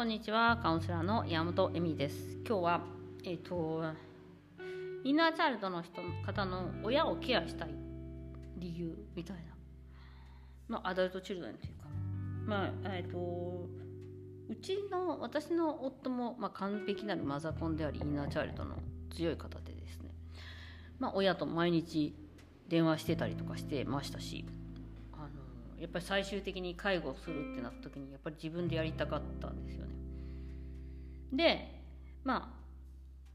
こんにちは、カウンセラーの山本恵美です。今日は、えっ、と、インナーチャイルドの人方の親をケアしたい理由みたいな、まあ、アダルトチルドレンというか、まあ、えっ、と、うちの、私の夫も、まあ、完璧なるマザコンであり、インナーチャイルドの強い方でですね、まあ、親と毎日電話してたりとかしてましたし、やっぱり最終的に介護するってなった時にやっぱり自分でやりたかったんですよね。でまあ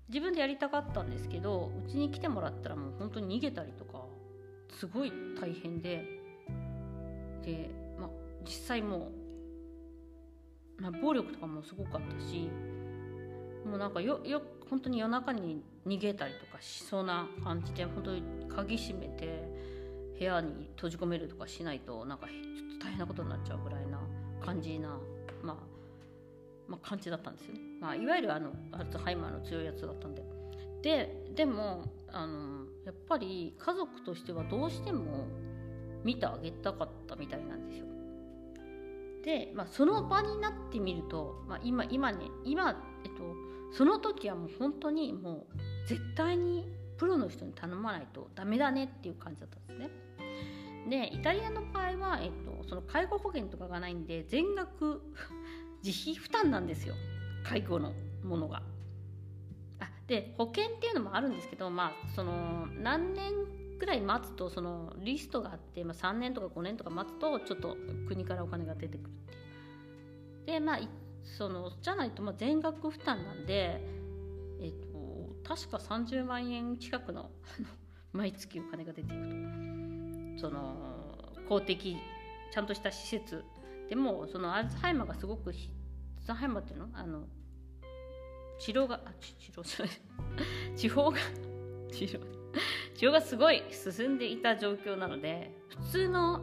自分でやりたかったんですけどうちに来てもらったらもう本当に逃げたりとかすごい大変でで、まあ、実際もう、まあ、暴力とかもすごかったしもうなんかよよ本当に夜中に逃げたりとかしそうな感じで本当に鍵閉めて部屋に閉じ込めるとかしないとなんかちょっと大変なことになっちゃうぐらいな感じな、まあ、まあ感じだったんですよ。ね、まあ、いわゆるあのアルツハイマーの強いやつだったんで。ででもあのやっぱり家族としてはどうしても見てあげたかったみたいなんですよ。で、まあ、その場になってみると、まあ、今今ね今、えっと、その時はもう本当にもう絶対にプロの人に頼まないとダメだねっていう感じだったんですねでイタリアの場合は、えっと、その介護保険とかがないんで全額 自費負担なんですよ介護のものが。あで保険っていうのもあるんですけど、まあ、その何年ぐらい待つとそのリストがあって、まあ、3年とか5年とか待つとちょっと国からお金が出てくるっていう。でまあそのじゃないとまあ全額負担なんで、確か30万円近くの毎月お金が出ていくと。その公的ちゃんとした施設。でもそのアルツハイマーがすごくアルツハイマーっていうの？あの治療が治療じゃない。地方が 治療。治療がすごい進んでいた状況なので普通の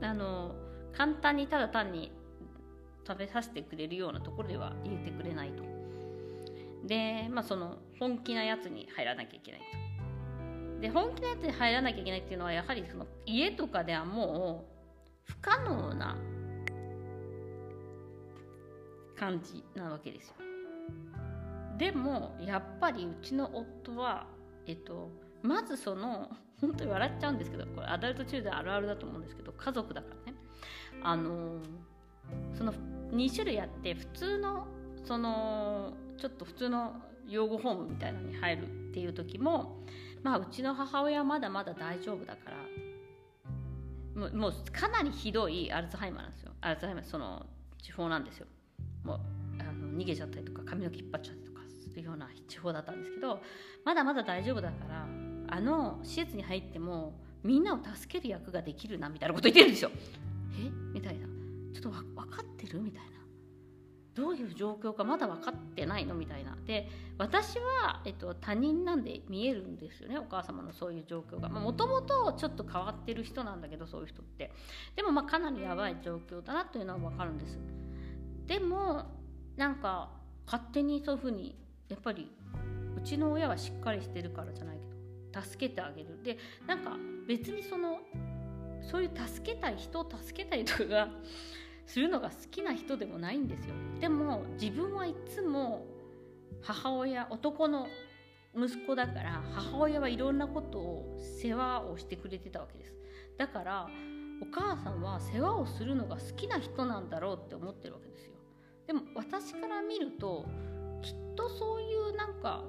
あの簡単にただ単に食べさせてくれるようなところでは入れてくれないと。でまあその本気なやつに入らなきゃいけないと。で本気のやつに入らなきゃいけないっていうのはやはりその家とかではもう不可能な感じなわけですよ。でもやっぱりうちの夫はえっとまずその本当に笑っちゃうんですけどこれアダルト中であるあるだと思うんですけど家族だからね。あのその2種類あって普通のそのちょっと普通の養護ホームみたいなのに入るっていう時もまあうちの母親はまだまだ大丈夫だからもうもうかなりひどいアルツハイマーなんですよ。アルツハイマーその地方なんですよ。もうあの逃げちゃったりとか髪の毛引っ張っちゃったりとかするような地方だったんですけどまだまだ大丈夫だからあの施設に入ってもみんなを助ける役ができるなみたいなこと言ってるんですよ。え？みたいな。ちょっと分かってる？みたいな。どういう状況かまだ分かってないのみたいな。で私は、えっと、他人なんで見えるんですよね。お母様のそういう状況が。もともとちょっと変わってる人なんだけどそういう人って。でもまあかなりやばい状況だなというのは分かるんです。でもなんか勝手にそういうふうにやっぱりうちの親はしっかりしてるからじゃないけど助けてあげる。でなんか別にそのそういう助けたい人を助けたいとかがするのが好きな人でもないんですよ。でも自分はいつも母親男の息子だから母親はいろんなことを世話をしてくれてたわけです。だからお母さんは世話をするのが好きな人なんだろうって思ってるわけですよ。でも私から見るときっとそういうなんか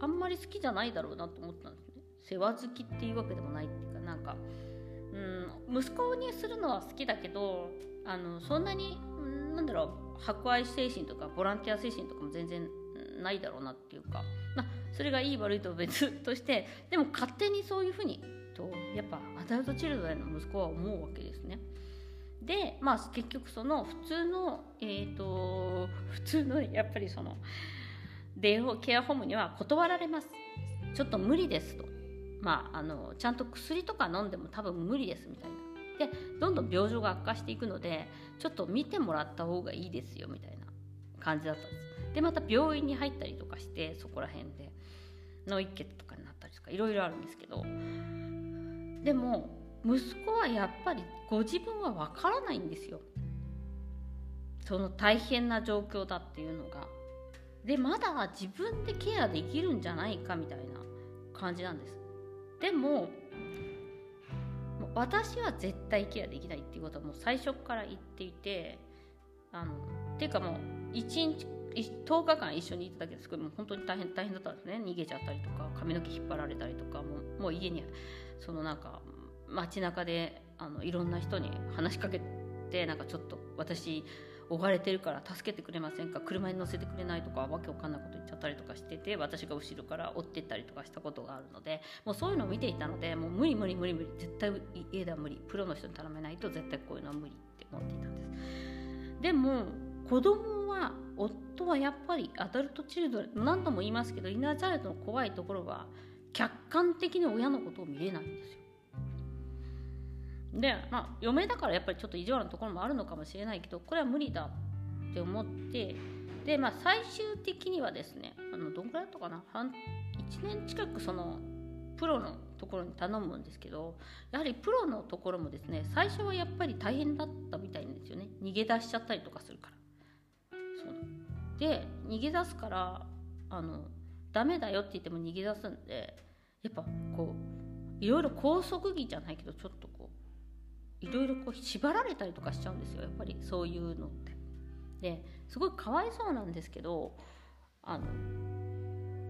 あんまり好きじゃないだろうなと思ったんですね。世話好きっていうわけでもないっていうかなんかうん息子にするのは好きだけどあのそんなになんだろう博愛精神とかボランティア精神とかも全然ないだろうなっていうか、まあ、それがいい悪いと別としてでも勝手にそういうふうにとやっぱアダルトチルドレンの息子は思うわけですね。でまあ結局その普通のえっ、ー、と普通のやっぱりそのデイケアホームには断られます。ちょっと無理ですと。まああのちゃんと薬とか飲んでも多分無理ですみたいな。でどんどん病状が悪化していくのでちょっと見てもらった方がいいですよみたいな感じだったんです。でまた病院に入ったりとかしてそこら辺で脳一血とかになったりとかいろいろあるんですけどでも息子はやっぱりご自分はわからないんですよ。その大変な状況だっていうのが。でまだ自分でケアできるんじゃないかみたいな感じなんです。でも私は絶対ケアできないっていうことはもう最初から言っていてあのっていうかもう1日10日間一緒にいただけです。ごいもう本当に大変大変だったんですね。逃げちゃったりとか髪の毛引っ張られたりとかもうもう家にそのなんか街中であのいろんな人に話しかけてなんかちょっと私追われてるから助けてくれませんか？車に乗せてくれないとかわけわかんないこと言っちゃったりとかしてて私が後ろから追ってったりとかしたことがあるのでもうそういうのを見ていたのでもう無理無理無理無理絶対家では無理プロの人に頼めないと絶対こういうのは無理って思っていたんです。でも子供は夫はやっぱりアダルトチルドレン何度も言いますけどイナーチャイルドの怖いところは客観的に親のことを見れないんですよ。で、まあ、嫁だからやっぱりちょっと意地悪なところもあるのかもしれないけどこれは無理だって思ってで、まあ、最終的にはですねあのどんくらいだったかな？半1年近くそのプロのところに頼むんですけどやはりプロのところもですね最初はやっぱり大変だったみたいなんですよね。逃げ出しちゃったりとかするから。そう。で逃げ出すからあのダメだよって言っても逃げ出すんでやっぱこういろいろ拘束着じゃないけどちょっといろいろこう縛られたりとかしちゃうんですよやっぱりそういうのってですごいかわいそうなんですけどあの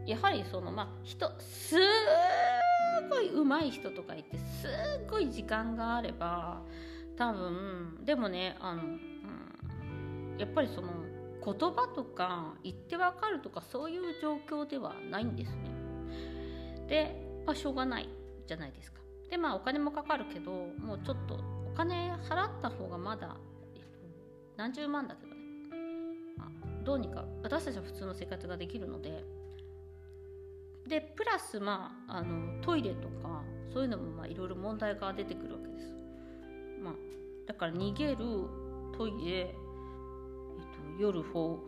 やはりそのまあ人すっごい上手い人とかいてすっごい時間があれば多分でもねあの、うん、やっぱりその言葉とか言ってわかるとかそういう状況ではないんですね。で、まあ、しょうがないじゃないですか。でまあお金もかかるけどもうちょっと金払った方がまだ、えっと、何十万だけどね、まあ、どうにか私たちは普通の生活ができるのででプラスまああのトイレとかそういうのもいろいろ問題が出てくるわけです。まあ、だから逃げるトイレ、えっと、夜ほ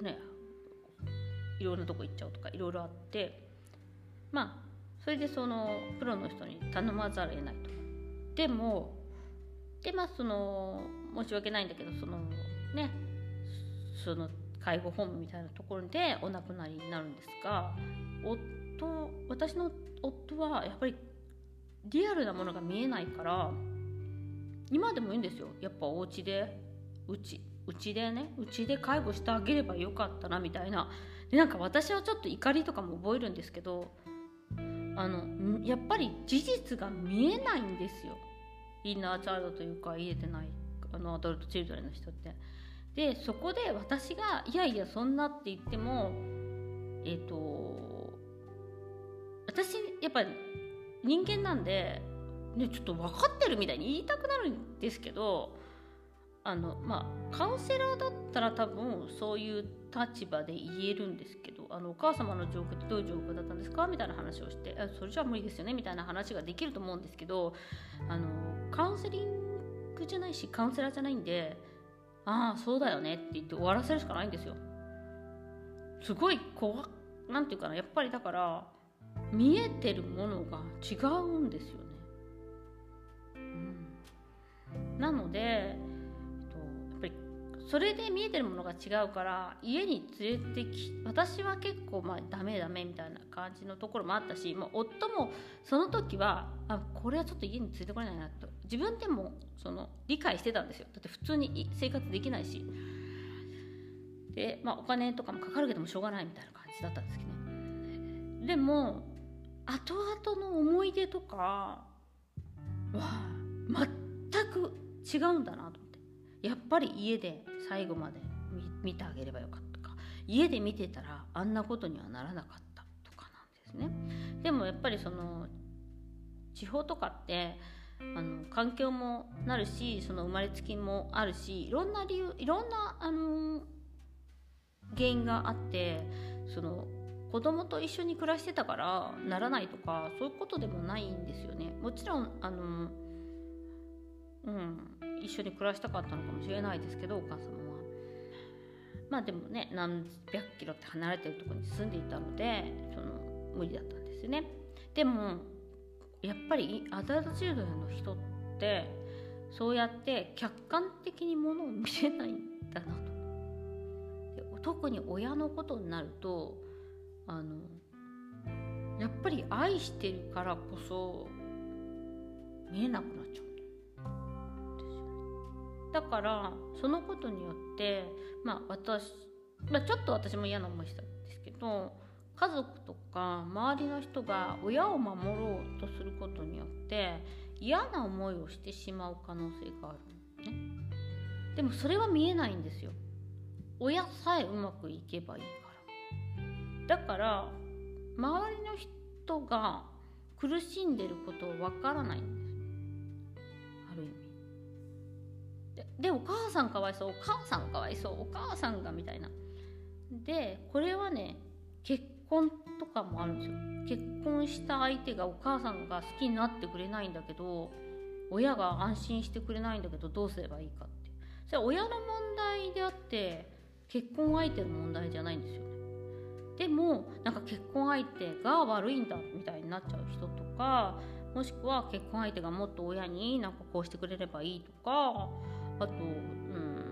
ねいろんなとこ行っちゃうとかいろいろあってまあそれでそのプロの人に頼まざるを得ないと。でもでまあその申し訳ないんだけどそのねその介護ホームみたいなところでお亡くなりになるんですが夫私の夫はやっぱりリアルなものが見えないから今でもいいんですよ。やっぱお家でうちうちでねうちで介護してあげればよかったなみたいな。でなんか私はちょっと怒りとかも覚えるんですけどあのやっぱり事実が見えないんですよ。インナーチャイルドというか入れてないあのアダルトチルドレンの人って。でそこで私がいやいやそんなって言ってもえっ、ー、と私やっぱり人間なんで、ね、ちょっと分かってるみたいに言いたくなるんですけどあのまあカウンセラーだったら多分そういう立場で言えるんですけどあのお母様の状況ってどういう状況だったんですか？みたいな話をしてそれじゃあ無理ですよね？みたいな話ができると思うんですけどあのカウンセリングじゃないしカウンセラーじゃないんでああそうだよねって言って終わらせるしかないんですよ。すごい怖なんていうかなやっぱりだから見えてるものが違うんですよね、うん、なのでそれで見えてるものが違うから家に連れてき私は結構まあダメダメみたいな感じのところもあったしもう夫もその時はあこれはちょっと家に連れてこれないなと。自分でもその理解してたんですよ。だって普通に生活できないし。で、まあ、お金とかもかかるけどもしょうがないみたいな感じだったんですけどね。でも後々の思い出とかは全く違うんだなやっぱり家で最後まで見てあげればよかったか。家で見てたらあんなことにはならなかったとかなんですね。でもやっぱりその地方とかってあの環境もなるしその生まれつきもあるしいろんな理由いろんなあの原因があってその子供と一緒に暮らしてたからならないとかそういうことでもないんですよね。もちろんあのうん。一緒に暮らしたかったのかもしれないですけどお母様は。まあでもね何百キロって離れてるところに住んでいたのでその無理だったんですよね。でもやっぱりアダルトチルドレンの人ってそうやって客観的にものを見れないんだなと。で特に親のことになるとあのやっぱり愛してるからこそ見えなくなっちゃう。だからそのことによってまあ私、まあ、ちょっと私も嫌な思いしたんですけど家族とか周りの人が親を守ろうとすることによって嫌な思いをしてしまう可能性があるね。でもそれは見えないんですよ。親さえうまくいけばいいから。だから周りの人が苦しんでることをわからない。んですででお母さんかわいそうお母さんかわいそうお母さんがみたいな。でこれはね結婚とかもあるんですよ。結婚した相手がお母さんが好きになってくれないんだけど親が安心してくれないんだけどどうすればいいかって。それは親の問題であって結婚相手の問題じゃないんですよね。でもなんか結婚相手が悪いんだみたいになっちゃう人とかもしくは結婚相手がもっと親になんかこうしてくれればいいとかあとうん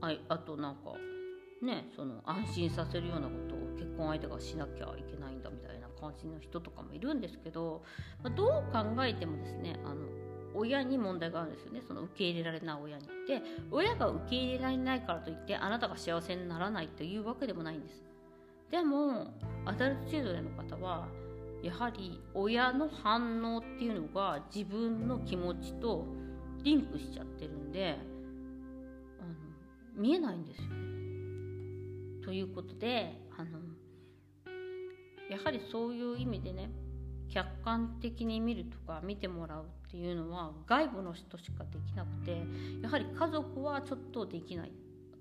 ああとなんかねその安心させるようなことを結婚相手がしなきゃいけないんだみたいな感じの人とかもいるんですけど、まあ、どう考えてもですねあの親に問題があるんですよねその受け入れられない親に。で親が受け入れられないからといってあなたが幸せにならないというわけでもないんです。でもアダルトチルドレンの方はやはり親の反応っていうのが自分の気持ちとリンクしちゃってるんであの見えないんですよね。ということであのやはりそういう意味でね客観的に見るとか見てもらうっていうのは外部の人しかできなくてやはり家族はちょっとできない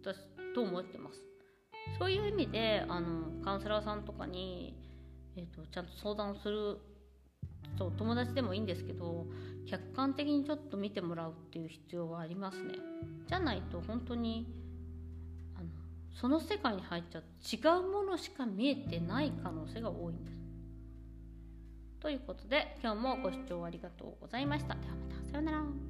私と思ってますそういう意味であのカウンセラーさんとかに、えーと、ちゃんと相談するそう友達でもいいんですけど客観的にちょっと見てもらうっていう必要はありますねじゃないと本当にあのその世界に入っちゃう違うものしか見えてない可能性が多いんですということで今日もご視聴ありがとうございました。ではまたさようなら。